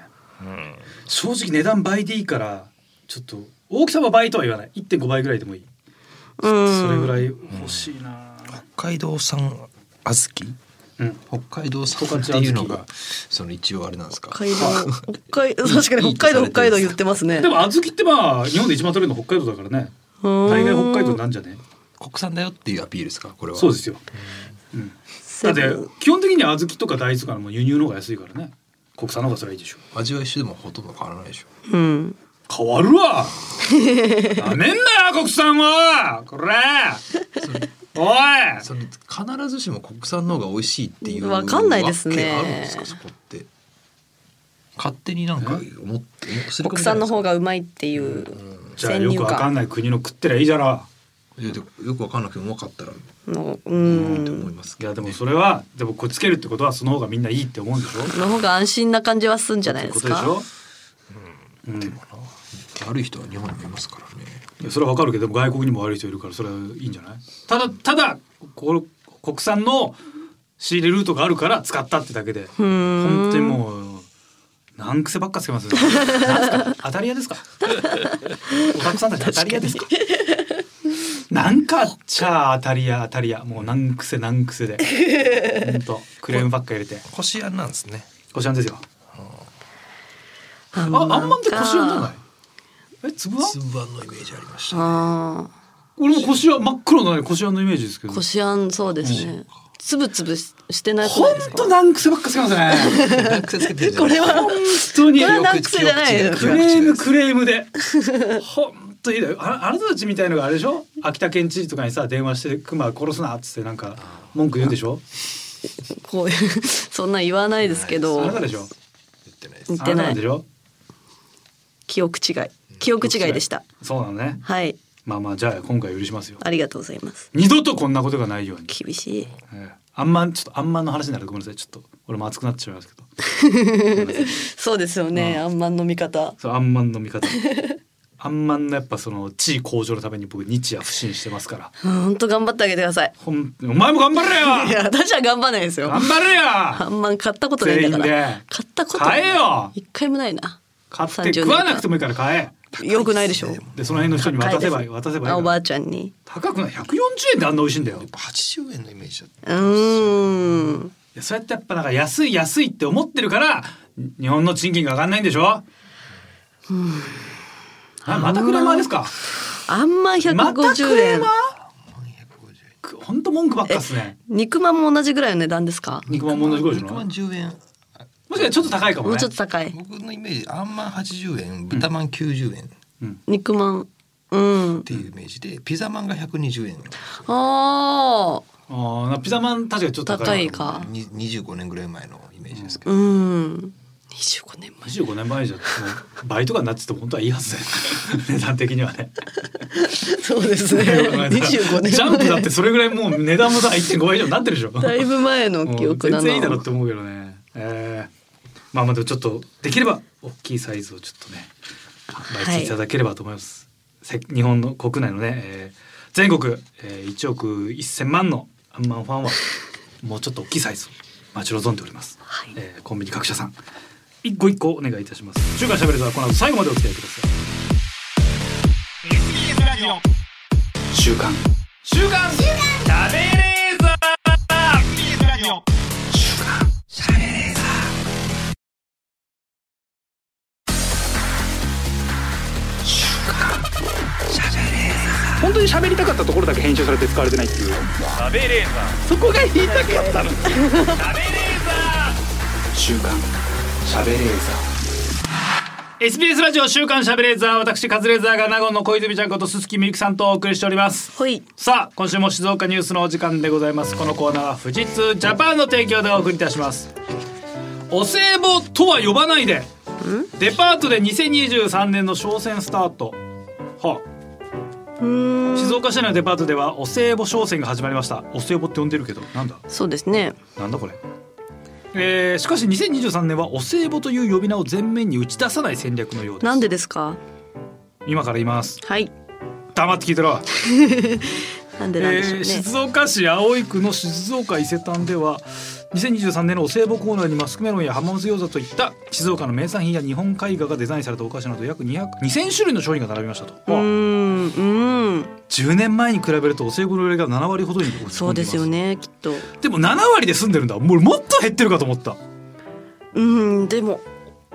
正直値段倍でいいからちょっと大きさは倍とは言わない。1.5倍ぐらいでもいい。うん。それぐらい欲しいな、北海道産小豆？うん、北海道産っていうのがその一応あれなんですか？北海道 北海道 確かに北海道北海道言ってますね。でも小豆ってまあ日本で一番取れるの北海道だからね。大大概北海道なんじゃね？国産だよっていうアピールですか？これは。そうですよ、うん、だって基本的に小豆とか大豆からも輸入の方が安いからね。国産の方がそれはいいでしょ味は一緒でもほとんど変わらないでしょう。ん。変わるわ。なめんなよ国産は。これおい！それ必ずしも国産の方が美味しいっていうわかんないですね。あるんですかそこって。勝手になんか思って国産の方ががうまいっていうじゃあよくわかんない国の食ってりゃいいじゃろよくわかんなくても分かったら。のううんって思いんますいやでもそれはでもこれつけるってことはその方がみんないいって思うんでしょ？の方が安心な感じはするんじゃないですか？ことでしょ、うん、い悪い人は日本にもいますからね。やそれはわかるけどでも外国にも悪い人いるからそれはいいんじゃない？ただただこれ国産の仕入れルートがあるから使ったってだけで本当にもう難癖ばっかつけますよ、なんすか当たり屋ですか？お客さんたち当たり屋ですか？なんかあっちゃ当たり屋当たり屋。もう難癖難癖で。本当クレームばっか入れて。こしあんなんですね。こしあんですよ。あああんまんってこしあんじゃない？え粒あん？粒あんのイメージありましたあ俺もこしあん真っ黒のねこしあんのイメージですけど。ーこしあんそうですね。つぶつぶししてないですか？んと難癖ばっかつけますね。これは本当に。これは難癖じゃないクレームクレームで。本当にああなたたちみたいのがあれでしょ？秋田県知事とかにさ電話してクマ殺すなっつってなんか文句言うんでしょ？こういうそんなん言わないですけあどなたでしょ？言ってないです。あ言ってない。でしょ？記憶違い記憶違いでした。そうなのね。はい。まあまあじゃあ今回許しますよ。ありがとうございます。二度とこんなことがないように、厳しい。ええ。あんまんちょっとあんまんの話になるとごめんなさい。ちょっと俺も熱くなってしまいますけど。そうですよね。あんまんの見方。そうあんまんの見方。あんまんのやっぱその地位向上のために僕日夜不信してますから。本当頑張ってあげてください。ほんお前も頑張れよ！いや私は頑張らないですよ。頑張れよ！あんまん買ったことないんだから。買ったことない買えよ！一回もないな買って30食わなくてもいいから買え。よくないでしょ。でその辺の人に渡せば渡せばいいおばあちゃんに。高くない？140円であんな美味しいんだよ。やっぱ80円のイメージだった。うーん。いやそうやってやっぱなんか安い安いって思ってるから日本の賃金が上がんないんでしょ？あまたクレーマーですか？あんままた150円。クレーマー？450円。本当文句ばっかっすね。肉まんも同じぐらいの値段ですか？肉まんも同じぐらいじゃ肉まんない10円もしかしたらちょっと高いかももうねちょっと高い。僕のイメージあんまん80円豚まん90円。っ肉まん。うん。ていうイメージでピザまんが120円。ああーなピザマン確かにちょっと高高いいか。に25年ぐらい前のイメージですけうど、ん25年前。25年前じゃもう倍とかになってても本当はいいはずだよ。値段的にはね。そうですね。25年前。ジャンプだってそれぐらいもう値段もさ1.5倍以上になってるでしょ。だいぶ前の記憶なうん。全然いいだろうのって思うけどね、えー、まあまあでもちょっとできれば大きいサイズをちょっとね販売していただければと思います、せ日本の国内のね、えー全国、えー、1億1,000万のアンマンファンはもうちょっと大きいサイズを待ち望んでおります、はい。えーコンビニ各社さん一個一個お願いいたします。週刊しゃべれたらこの後最後までお付き合いください。週刊。週刊。しゃべれ本当に喋りたかったところだけ編集されて使われてないっていう。しゃべれーザそこが言いたかったの。しゃべれーザ週刊しゃべれー SBS ラジオ週刊しゃべれーザー私カズレーザーが名古屋の小泉ちゃんこと鈴木みゆきさんとお送りしております。ほい。さあ今週も静岡ニュースのお時間でございます。このコーナーは富士通ジャパンの提供でお送りいたします。お歳暮とは呼ばないで。デパートで2023年の商戦スタート。はうーん静岡市内のデパートではお歳暮商戦が始まりました。お歳暮って呼んでるけどなんだ？そうですね。なんだこれ？えーしかし2023年はお歳暮という呼び名を前面に打ち出さない戦略のようです。なんでですか？今から言います。はい。黙って聞いてろ。なんでなんでしょうね、えー静岡市葵区の静岡伊勢丹では2023年のお歳暮コーナーにマスクメロンや浜松餃子といった静岡の名産品や日本絵画がデザインされたお菓子など約200 2000種類の商品が並びましたと、うーん。うーん10年前に比べるとお歳暮の売りが7割ほどに落ち込んでいますそうですよねきっと。でも7割で済んでるんだ。もうもっと減ってるかと思った。うんでも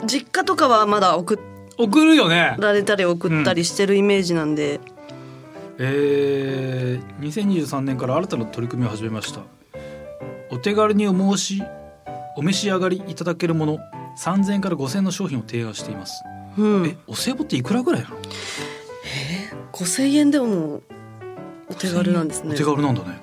実家とかはまだ送送るよね。られたり送ったりしてるイメージなんで、えー、2023年から新たな取り組みを始めました。お手軽にお申しお召し上がりいただけるもの3000円から5000円の商品を提案しています。うん。えお歳暮っていくらぐらいなの？5000円でもお手軽なんですね。お手軽なんだね。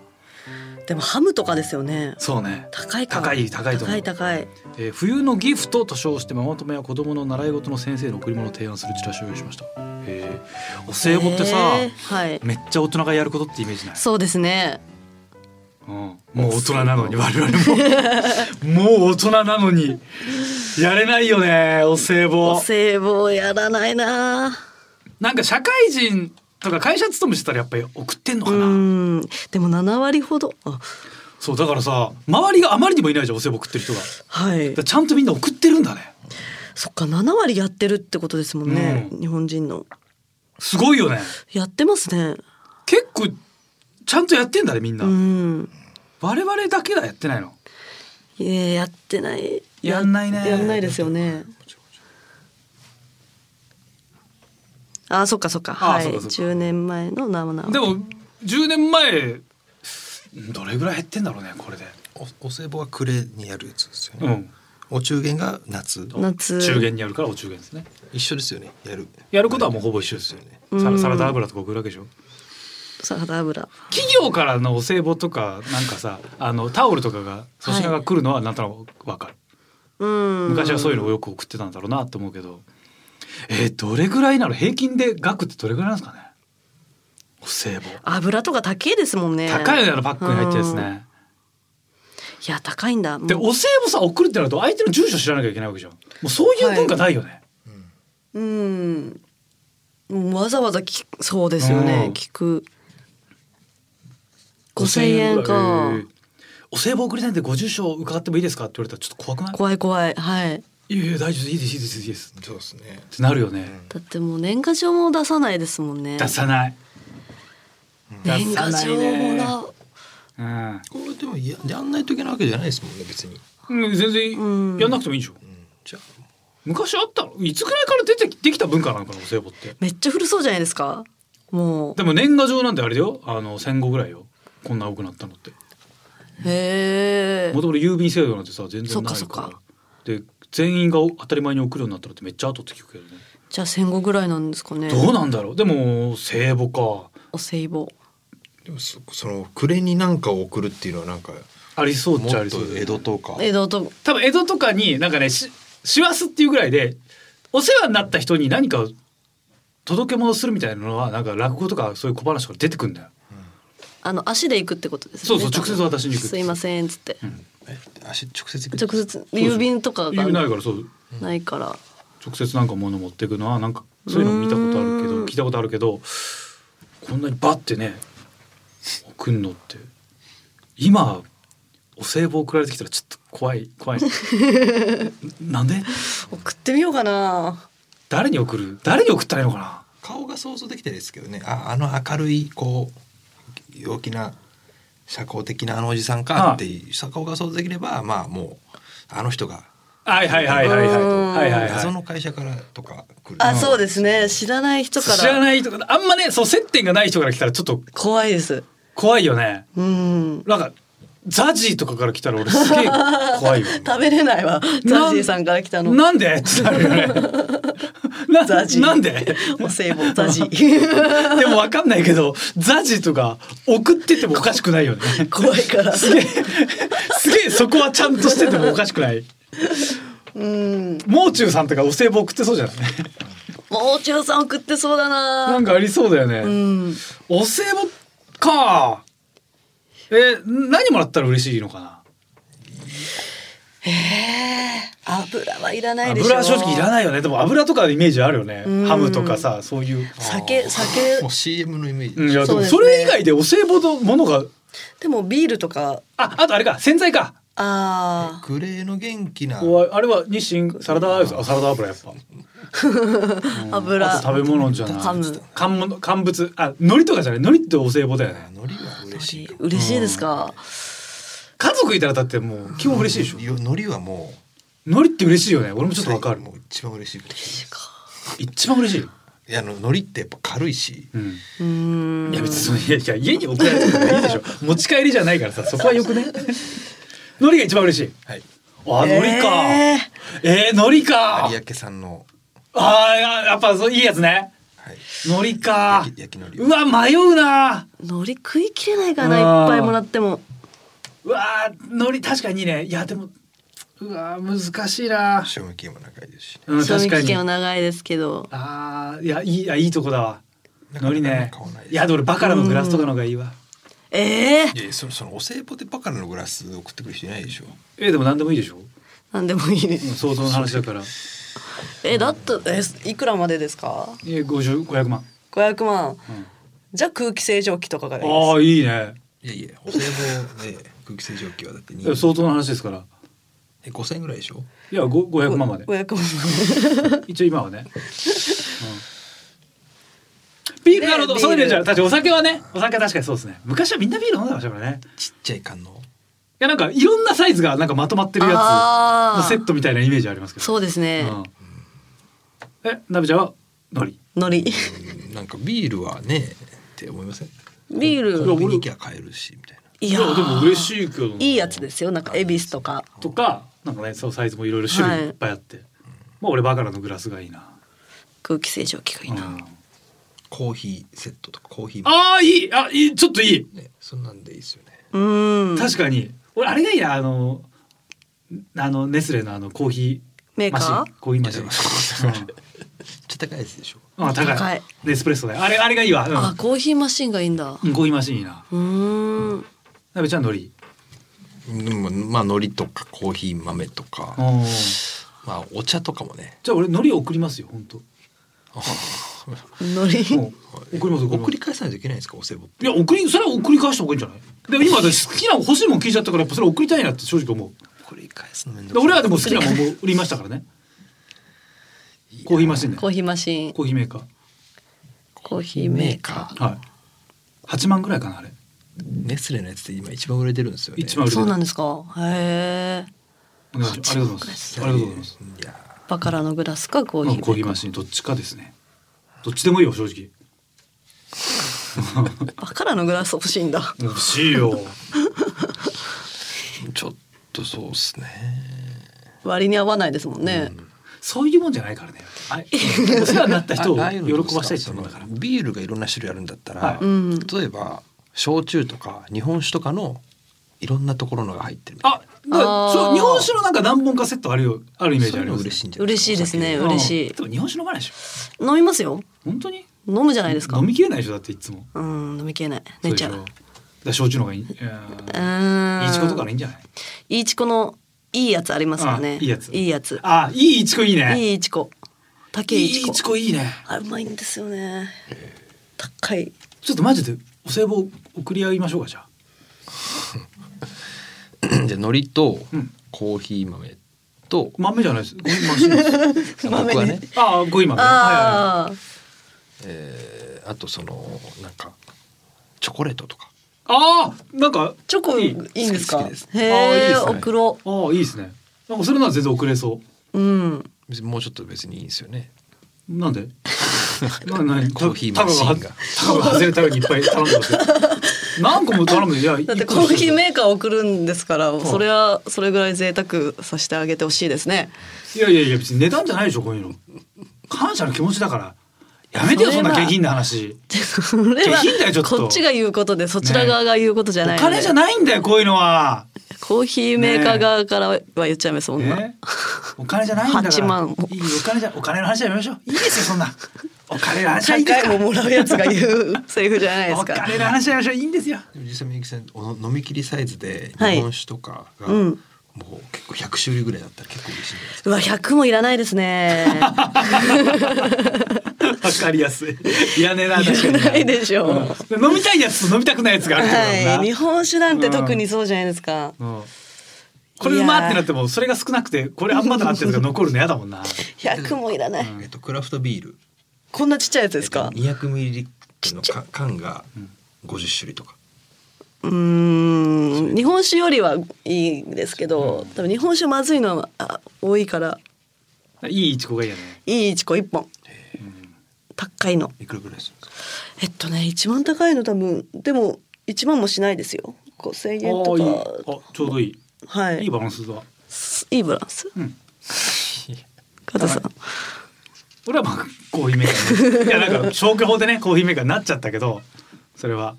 でもハムとかですよね。そうね、高いか。高い高い高い高い。えー冬のギフトと称してママ友や子供の習い事の先生の贈り物を提案するチラシを用意しました。えー。お歳暮ってさ、はい。めっちゃ大人がやることってイメージない？そうですね。うん、もう大人なのに我々も。もう大人なのに。やれないよねお歳お暮歳暮やらないな。なんか社会人とか会社勤めしてたらやっぱり送ってんのかうな、ん。でも7割ほど。あ。そうだからさ周りがあまりにもいないじゃんお歳暮送ってる人が。はい。らちゃんとみんな送ってるんだね。そっか7割やってるってことですもんね、うん。日本人の。すごいよね。やってますね。結構ちゃんとやってんだねみんな、うん。我々だけがやってないの。いややってない。やんないね。やんないですよねあそっかそっか。はい。あそっかそっか。10年前の生々でも10年前どれぐらい減ってんだろうねこれで。おお歳暮は暮れにやるやつですよね、うん。お中元が夏。夏。中元にやるからお中元ですね。一緒ですよねやる。やることはもうほぼ一緒ですよね。うん。サラサラダ油とか送るわけでしょ。サラダ油。企業からのお歳暮とかなんかさあのタオルとかが粗品が来るのはなんとなくわかる、うん。昔はそういうのをよく送ってたんだろうなと思うけどえー、どれぐらいなの？平均で額ってどれぐらいなんですかね？お歳暮。油とか高いですもんね。高いよね。パックに入ってるやつうん。ねいや高いんだ。でお歳暮さ送るってなると相手の住所知らなきゃいけないわけじゃん。もうそういう文化ないよね、うん。もうわざわざ聞く。そうですよね、うん。聞く。5,000円。か、えー。お歳暮送りたいんでご住所伺ってもいいですか？って言われたらちょっと怖くない？怖い怖い。はいいやいや大丈夫ですいいですいいですいいです。っそうですね。てなるよね、だってもう年賀状も出さないですもんね。出さない。年賀状もらううん。これでもややんないといけないわけじゃないですもんね別に、うん、全然やんなくてもいいんでしょ、うん、じゃあ昔あったの？いつぐらいから出てきできた文化なのかなお歳暮って。めっちゃ古そうじゃないですか。もう。でも年賀状なんてあれだよあの戦後ぐらいよ。こんな多くなったのって。へえもともと郵便制度なんてさ全然ないかからそっか。で全員が当たり前に送るようになったのってめっちゃ後って聞くけどね、じゃあ戦後ぐらいなんですかね。どうなんだろう。でも聖母か。お歳暮でもそその暮れに何かを送るっていうのはなんかありそうっちゃありそうだよね。江戸とか。江戸と多分江戸とかになんかねし師走っていうぐらいでお世話になった人に何か届け物するみたいなのはなんか落語とかそういう小話から出てくんだよ。あの足で行くってことですよね。そうそう直接渡しに行くすいませんっつって、え足直接直接。郵便とか言うないがからそう。ないから。直接なんか物持っていくの？はなんかそういうの見たことあるけうん。ど聞いたことあるけどこんなにバッてね送んのって。今お歳暮送られてきたらちょっと怖い怖い。なんで？送ってみようかな。誰に送る？誰に送ったらいいのかな？顔が想像できたらいいですけどね。ああの明るいこう陽気な社交的なあのおじさんかっていう顔が想像できればまあもうあの人がはいはいはいはいはい。うんはいはい謎はの会社からとか来る。あそうですね。知らない人い。か知ららない人があんまねそう接点がない人から来たらちょっと怖いです。怖いよね。うん。なんかザジーとかから来たら俺すげえ怖いよ。食べれないわ。ザジーさんから来たの。なんでってなるよね。なザジーなんで？お歳暮ザジー でもわかんないけどザジーとか送っててもおかしくないよね。怖いからすげえすげえそこはちゃんとしててもおかしくない。うんもう中さんとかお歳暮送ってそうじゃない？もう中さん送ってそうだななんかありそうだよね。うんお歳暮か。え何もらったら嬉しいのかな？へえ油はいらないでしょ。油は正直いらないよね。でも油とかのイメージあるよね。うん。ハムとかさそういう。酒酒。もう CM のイメージ、うんいやでもそれ以外でお歳暮のものが。でもビールとか。ああとあれか。洗剤か。あグレーの元気な。おあれは日清サラダ油あサラダ油やっぱ。あ 油。あと食べ物じゃない。ハム。乾物乾物。あ海苔とかじゃない。海苔ってお歳暮だよね。海苔は嬉しい嬉しいですか？家族いたらだってもう基本嬉しいでしょ。よ海苔はも海苔って嬉しいよね。俺うもちょっとわかる。もう一番嬉しい。こと一番嬉しい。いやあの海苔ってやっぱ軽いし。うん。いや別にそのいやいや家に送られてもいいでしょ。持ち帰りじゃないからさそこはよくね。海苔が一番嬉しい。はい。あ海苔か。ええー、海苔か。有明さんの。あーややっぱそういいやつね。はい。海苔かうわ迷うな。ー海苔食いきれないからないっぱいもらってもうわー海苔確かにね。いやでもうわー難しいな。賞味期限も長いですしね。うん賞味確かに。期限は長いですけど。あーいやいいあいいとこだわ。なかなか海苔ね。いやでも俺バカラのグラスとかの方がいいわ。ええいやいやそのそのお歳暮でバカラのグラス送ってくる人いないでしょ。えーでも何でもいいでしょ。なんでもいいです。うん想像の話だから。えだってえいくらまでですか？えー50 500万、500万うん。じゃあ空気清浄機とかがいいです。ああいいね。いやいやお歳暮で空気清浄機はだって相当の話ですから。え5000円ぐらいでしょ？いやご500万まで。500万。一応今はね、うん、ビールなるほどねそういじゃ確かにお酒はねお酒は確かにそうですね。昔はみんなビール飲んでましたからね。ちっちゃい缶の。いやなんかいろんなサイズがなんかまとまってるやつ。のセットみたいなイメージありますけど。そうですね。うん、えなべちゃんは？海苔海苔うん。なんかビールはねって思いません？ビール。コンビニ行きゃ買えるしみたいないやー。いやでも嬉しいけどな。いいやつですよ。なんか恵比寿とか。とか。なんかねそうサイズもいろいろ種類いっぱいあって、まあ俺バカラのグラスがいいな、空気清浄機がいいな、うん。コーヒーセットとかコーヒーああいい。あいい。ちょっといい。ねそんなんでいいですよね。うーん。確かに。俺あれがいいな。あのあのネスレのあのコーヒーメーカー？ン。コーヒーマシン、いやちょっと高いやつでしょ。うん、あ高い。高い。ネスプレッソであれあれがいいわ、うん。あコーヒーマシンがいいんだ。うん、コーヒーマシンいいな。うーんなべちゃん海苔？でもまあ海苔とかコーヒー豆とか。おまあお茶とかもね。じゃあ俺海苔送りますよ本当海苔？もう送ります送ります。送り返さないといけないんですかお歳暮いや送りそれは送り返した方がいいんじゃない？でも今私好きな欲しいもん聞いちゃったからやっぱそれ送りたいなって正直思う。送り返すのめんどでくさい。俺はでも好きなもんも売りましたからね。コーヒーマシンで。コーヒーマシン。コーヒーメーカコーヒーメーカー。はい。8万ぐらいかなあれネスレのやつって今一番売れてるんですよね。ー一番売れてる。そうなんですか？へえ。ありがとうございます。ありがとうございます。いやバカラのグラスかコーヒーうんコーヒーマシン。どっちかですね。どっちでもいいよ正直。バカラのグラス欲しいんだ。欲しいよ。ちょっとそうっすね。割に合わないですもんね、そういうもんじゃないからね。あ お世話になった人を喜ばしたいっていうもんだから。ビールがいろんな種類あるんだったら、はい。うん。例えば焼酎とか日本酒とかのいろんなところのが入ってるみたいあそう日本酒のなんか何本かセットあるよあるイメージありますそういうの嬉しいんじゃない嬉しいですね嬉しい。でも日本酒飲まないでしょ。飲みますよ。本当に？飲むじゃないですか。飲みきれないでしょだっていつも。うん飲みきれない。寝ちゃう。だ焼酎の方がいい。いいいちことかのいいんじゃない？いいちこのいいやつありますよね。あいいやつ。いいやつ。あいいいちこいいね。いいいちこ。竹いいいちこいちこいいねあうまいんですよね。高い。ちょっとマジでお歳暮送り合いましょうかじゃあ。じゃあ海苔とうん。コーヒー豆と、豆じゃないです。コーヒーマシンです僕はね。ああコーヒー豆。はいはいはい。ああえーあとそのなんかチョコレートとか。ああなんかチョコいい。いいんですか？好きです。へえあーいいですね。送ろ。ああいいですね。なんかそれなら全然遅れそう。うん。別にもうちょっと別にいいんですよね。うなんで？ななにコーヒーマシーンが。タガが外れたようにいっぱい頼んでますよ。何個も頼むいやだってコーヒーメーカー送るんですからそれはそれぐらい贅沢させてあげてほしいですね。いやいやいや別に値段じゃないでしょこういうの。感謝の気持ちだから。やめてよそんな下品な話。下品だよちょっと。こっちが言うことでそちら側が言うことじゃないので。お金じゃないんだよこういうのはコーヒーメーカー側からは言っちゃいますもんな、ね。お金じゃないんだから。8万。いいお金じゃお金の話はやめましょう。いいですよそんな。お金の話はいい何ですか？ら回ももらうやつが言うセリフじゃないですおか金の話はやめましょう。いいんですよ。実際みゆきさんお飲み切りサイズではい。日本酒とかがうん。もう結構100種類ぐらいだったら結構嬉しいんじゃないですか？うわ100もいらないですね わかりやすい。いらねえな確かな。いでしょ。ううん飲みたいやつと飲みたくないやつがあるはい。日本酒なんて特にそうじゃないですか、うん。これうまってなってもそれが少なくてこれあんまだなってやつが残るの嫌だもんな。100もいらない、えっとクラフトビール。こんなちっちゃいやつですか？200ミリリットルのか缶が50種類とか。うーん。日本酒よりはいいですけど多分日本酒まずいのはあ多いから。いいイチコがいいよね。いいいちこ1本高いの。いくらぐらいするんですか？えっとね一番高いの多分。でも1万もしないですよ。5,000円とか。あちょうどいい。はい。いいバランスだ。いいバランス？うん。加藤さん。俺はまあコーヒーメーカーね。いやなんか消去法でねコーヒーメーカーになっちゃったけどそれは。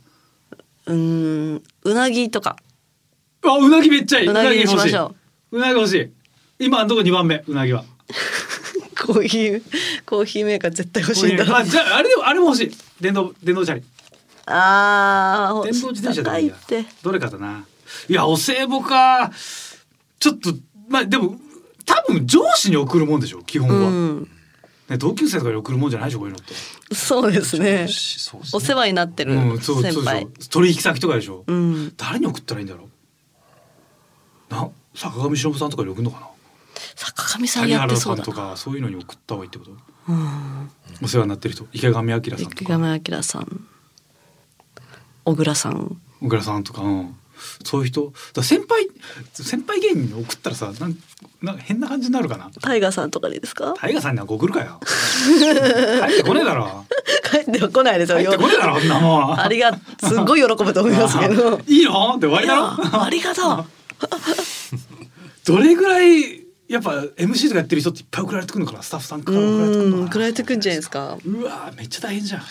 うーんうなぎとか。あうなぎめっちゃいい。うなぎ欲しいましょう。なぎ欲しい。今のとこ2番目うなぎはコーヒーコーヒーメーカー絶対欲しいんだ。あじゃああれでもあれも欲しい。電動電動チャリあー電動自転車でもいいって。どれかだな。いやお歳暮か。ちょっとまあでも多分上司に送るもんでしょ基本は、うん。ね、同級生とかに送るもんじゃないでしょこういうのって、そうですね。ね。お世話になってるうん、そう先輩。ょ取引先とかでしょ、うん。誰に送ったらいいんだろう。な坂上忍さんとかに送るのかな坂上さん谷やってそうんだな。かそういうのに送った方がいいってこと？うん。お世話になってる人。池上彰さんとか。池上彰さん。小倉さん。小倉さんとか、うん、そういう人。先輩先輩芸人に送ったらさなんなんか変な感じになるかな？タイガーさんとかでいいですか？大河さんには送るかよ。入ってこねえだろ。帰っては来ないですよ。入ってこねえだろこんなもん。ありがすっごい喜ぶと思いますけど。あいいの？って終わりだいろ。やありがとう。どれぐらいやっぱ MC とかやってる人っていっぱい送られてくるのかなスタッフさんから送られてくるのかうんな。送られてくんじゃないですか。うわめっちゃ大変じゃん。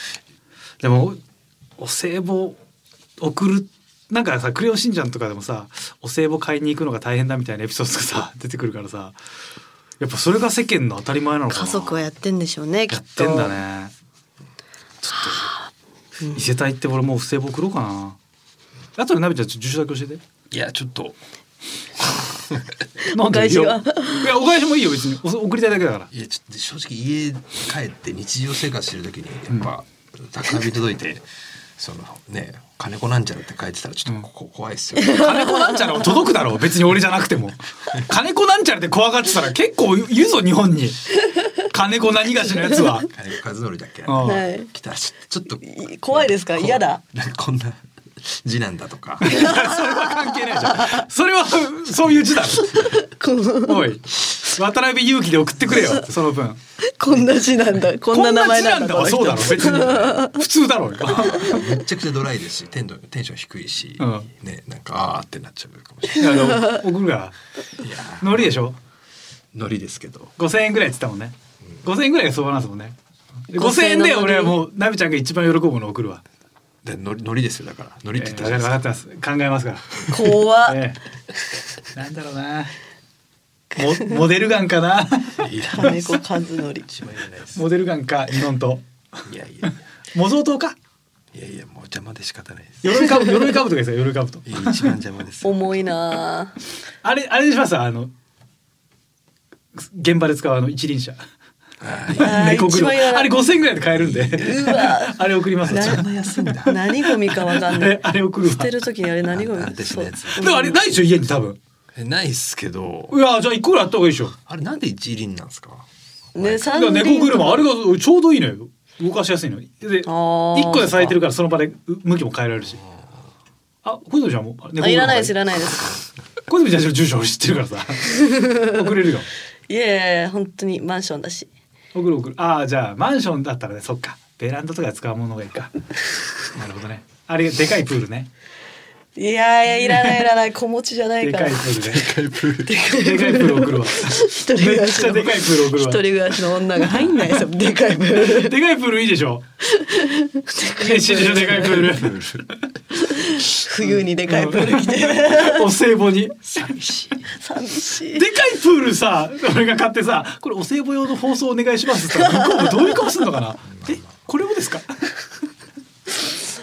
でもお歳暮送るなんかさ「クレヨンしんちゃん」とかでもさお歳暮買いに行くのが大変だみたいなエピソードがさ 出てくるからさやっぱそれが世間の当たり前なのかな。家族はやってんでしょうねきっと。やってんだね。ちょっと伊勢隊って俺もう不正簿送ろうかな。あとでナビちゃんちょっと住所だけ教えて。いやちょっとお返しはいやいやお返しもいいよ別に。お送りたいだけだから。いやちょっと正直家帰って日常生活してる時にやっぱ宅配便届いてそのね金子なんちゃらって書いてたらちょっとここ怖いっすよ、金子なんちゃらは届くだろう別に俺じゃなくても。金子なんちゃらって怖がってたら結構いるぞ日本に。金子何がしのやつは。金子和則だっけはい。来たらちょっと。い怖いですか？嫌だ。なんかこんな字なんだとか。それは関係ないじゃん。それはそういう字だおい。渡辺裕樹で送ってくれよその分。こんな字なんだ。こんな名前なんだ。そうだろ。別に。普通だろめちゃくちゃドライです。しテンドテンション低いし、うん。ねなんかあーってなっちゃうかもしれない。送るから。ノリでしょ？ノリですけど。5000円ぐらいっつったもんね。5000円ぐらいが相場なんですもんね。で5000 5000円で俺はもうナビちゃんが一番喜ぶのを送るわ。でノリノリですよだから。ノリってえ言ったじゃないですー分かってます考えますから怖っ。ええ。なんだろうな。モモデルガンかな？金子モデルガンか日本刀いやいやい模造刀か？やいやいやもう邪魔で仕方ないです。鎧かぶ鎧かぶとかですよ鎧かぶと。一番邪魔ですよ。重いな。あれあれにします？あの現場で使うあの一輪車猫車一番嫌だあれ5000円ぐらいで買えるんで。あれ送りますなでんな安いんだ？何ゴミかわかんない。あれあれ送るわ。捨てる時にあれ何ゴミ？あ私のやつそう。もあれないでしょ家に多分。えないっすけど。いやじゃあ一個ぐらいあった方がいいでしょ。あれなんで一輪なんですか？ね三輪。猫車あれがちょうどいいのよ。動かしやすいので一あー。個で咲いてるからその場でう向きも変えられるし。あ小泉ちゃんも猫あいらないですい車らないです。小泉ちゃんの住所知ってるからさ。送れるよ。いやいや本当にマンションだし送る送るああじゃあマンションだったらねそっか。ベランダとか使うものがいいか。なるほどね。あれでかいプールね。いやいやいらないいらない。子持ちじゃないでから。かいプールねでかいプール。でかいプール送るわ。一人暮らしのでかいプール送るわ。一人暮らしの女が入んないですよ。でかいプール。でかいプール。いいでしょ。嬉しいでかいプール。冬にでかいプール来て。お歳暮に。寂しい。寂しい。でかいプールさ俺が買ってさこれお歳暮用の放送お願いします。って向こうもどういう顔するのかな？えこれもですか？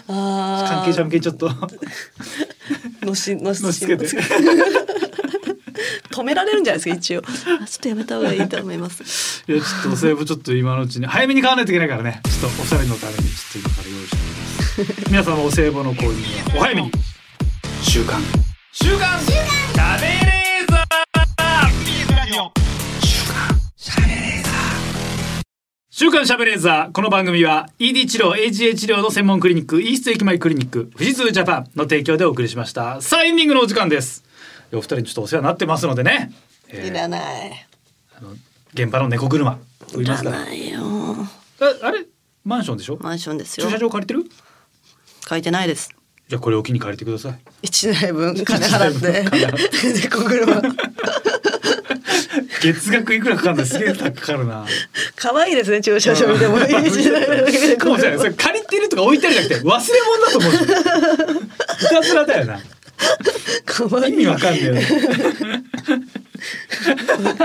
あ関係者向けにちょっとのしのしのし止められるんじゃないですか一応。あちょっとやめた方がいいと思います。いやちょっとお歳暮ちょっと今のうちに早めに買わないといけないからね。ちょっとおしゃれのためにちょっと今から用意しております。皆様お歳暮の購入はお早めに。週刊。週刊。しゃ週刊しゃべれーザー。この番組は ED 治療 AGA 治療の専門クリニックイースト駅前クリニック富士通ジャパンの提供でお送りしました。さあエンディングのお時間です。お二人にちょっとお世話になってますのでね、えーいらない。あの現場の猫車。売りいらますから。ないよ。ああれ？マンションでしょ？マンションですよ。駐車場借りてる？書いてないです。じゃあこれを機に借りてください。一台分金払って。猫車月額いくらかかるのすげえ高かかるな。可愛いですね駐車場でも一台だけでも。うじゃあそれ借りてるとか置いてあるじゃなくて忘れ物だと思う。いたずらだよな。可愛い。意味わかんねえよね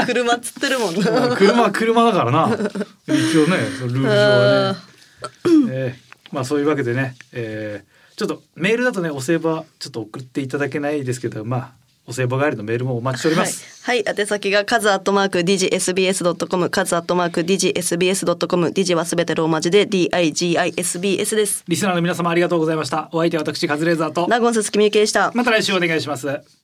車つってるもんな。車は車だからな。一応ねルール上はね、えーまあそういうわけでね、えーちょっとメールだとねお歳暮はちょっと送っていただけないですけどまあお歳暮帰りのメールもお待ちしております、はい、はい、宛先がカズアットマークディジ SBS ドットコム、カズアットマークディジ SBS ドットコム、ディジはすべてローマ字で D I G I S B S です。リスナーの皆様ありがとうございました。お相手は私カズレーザーと。ナゴンススキミユキでした。また来週お願いします